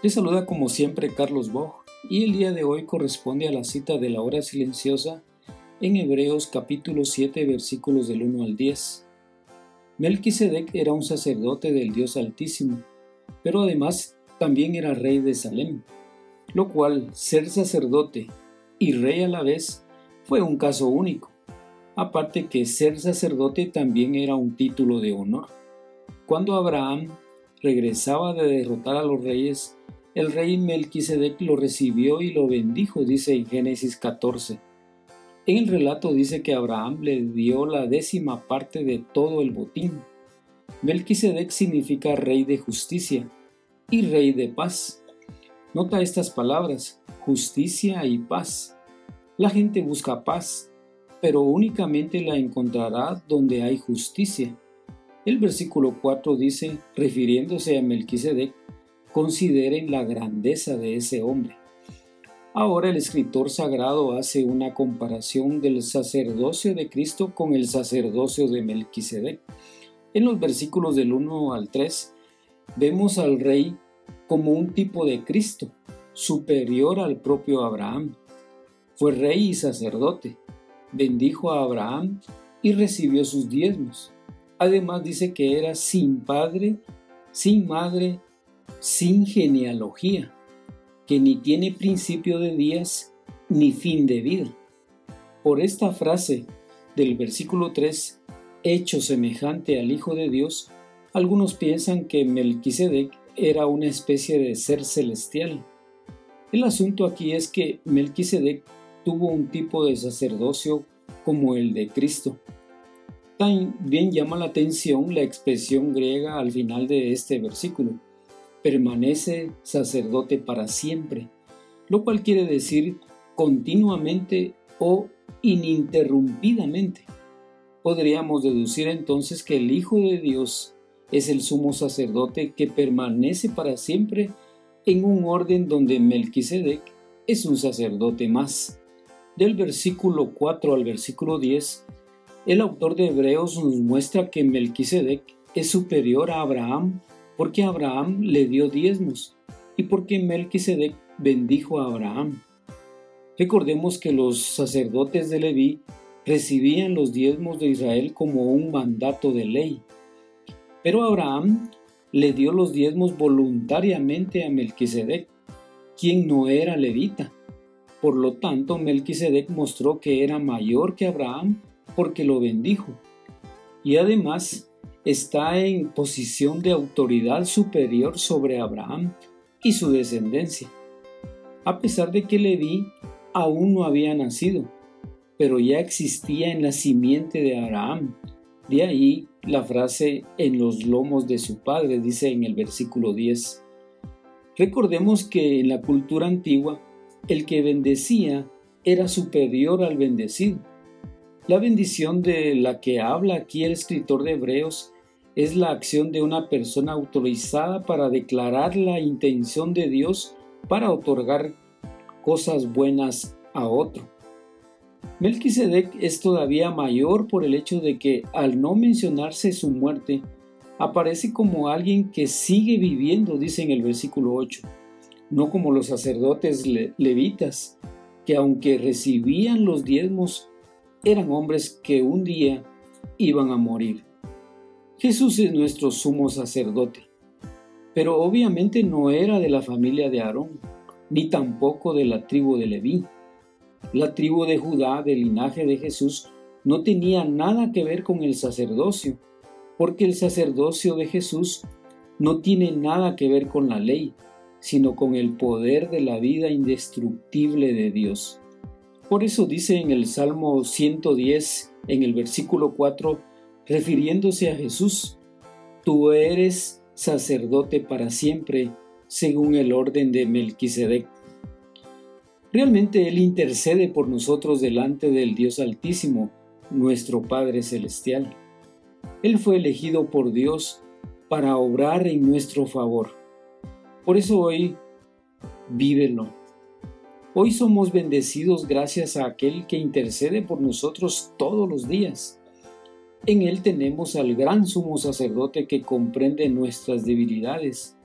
Te saluda como siempre Carlos Bog y el día de hoy corresponde a la cita de la hora silenciosa en Hebreos capítulo 7 versículos del 1 al 10. Melquisedec era un sacerdote del Dios Altísimo, pero además también era rey de Salem, lo cual ser sacerdote y rey a la vez fue un caso único, aparte que ser sacerdote también era un título de honor. Cuando Abraham regresaba de derrotar a los reyes, el rey Melquisedec lo recibió y lo bendijo, dice en Génesis 14. En el relato dice que Abraham le dio la décima parte de todo el botín. Melquisedec significa rey de justicia y rey de paz. Nota estas palabras, justicia y paz. La gente busca paz, pero únicamente la encontrará donde hay justicia. El versículo 4 dice, refiriéndose a Melquisedec, consideren la grandeza de ese hombre. Ahora el escritor sagrado hace una comparación del sacerdocio de Cristo con el sacerdocio de Melquisedec. En los versículos del 1 al 3 vemos al rey como un tipo de Cristo, superior al propio Abraham. Fue rey y sacerdote, bendijo a Abraham y recibió sus diezmos. Además dice que era sin padre, sin madre, sin genealogía, que ni tiene principio de días ni fin de vida. Por esta frase del versículo 3, hecho semejante al Hijo de Dios, algunos piensan que Melquisedec era una especie de ser celestial. El asunto aquí es que Melquisedec tuvo un tipo de sacerdocio como el de Cristo. También llama la atención la expresión griega al final de este versículo, permanece sacerdote para siempre, lo cual quiere decir continuamente o ininterrumpidamente. Podríamos deducir entonces que el Hijo de Dios es el sumo sacerdote que permanece para siempre en un orden donde Melquisedec es un sacerdote más. Del versículo 4 al versículo 10 el autor de Hebreos nos muestra que Melquisedec es superior a Abraham porque Abraham le dio diezmos y porque Melquisedec bendijo a Abraham. Recordemos que los sacerdotes de Leví recibían los diezmos de Israel como un mandato de ley. Pero Abraham le dio los diezmos voluntariamente a Melquisedec, quien no era levita. Por lo tanto, Melquisedec mostró que era mayor que Abraham porque lo bendijo. Y además está en posición de autoridad superior sobre Abraham y su descendencia. A pesar de que Leví aún no había nacido, pero ya existía en la simiente de Abraham. De ahí la frase en los lomos de su padre, dice en el versículo 10. Recordemos que en la cultura antigua el que bendecía era superior al bendecido. La bendición de la que habla aquí el escritor de Hebreos es la acción de una persona autorizada para declarar la intención de Dios para otorgar cosas buenas a otro. Melquisedec es todavía mayor por el hecho de que al no mencionarse su muerte, aparece como alguien que sigue viviendo, dice en el versículo 8, no como los sacerdotes levitas, que aunque recibían los diezmos, eran hombres que un día iban a morir. Jesús es nuestro sumo sacerdote, pero obviamente no era de la familia de Aarón, ni tampoco de la tribu de Leví. La tribu de Judá, del linaje de Jesús, no tenía nada que ver con el sacerdocio, porque el sacerdocio de Jesús no tiene nada que ver con la ley, sino con el poder de la vida indestructible de Dios. Por eso dice en el Salmo 110, en el versículo 4, refiriéndose a Jesús, tú eres sacerdote para siempre, según el orden de Melquisedec. Realmente Él intercede por nosotros delante del Dios Altísimo, nuestro Padre Celestial. Él fue elegido por Dios para obrar en nuestro favor. Por eso hoy, vívelo. Hoy somos bendecidos gracias a aquel que intercede por nosotros todos los días. En Él tenemos al gran sumo sacerdote que comprende nuestras debilidades,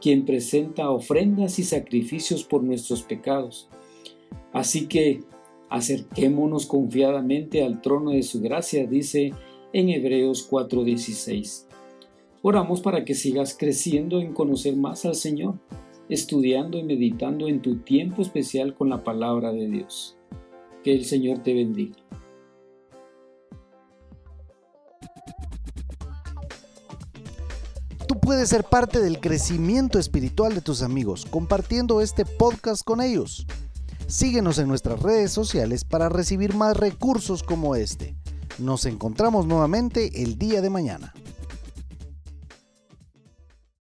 quien presenta ofrendas y sacrificios por nuestros pecados. Así que acerquémonos confiadamente al trono de su gracia, dice en Hebreos 4:16. Oramos para que sigas creciendo en conocer más al Señor, estudiando y meditando en tu tiempo especial con la palabra de Dios. Que el Señor te bendiga. Tú puedes ser parte del crecimiento espiritual de tus amigos compartiendo este podcast con ellos. Síguenos en nuestras redes sociales para recibir más recursos como este. Nos encontramos nuevamente el día de mañana.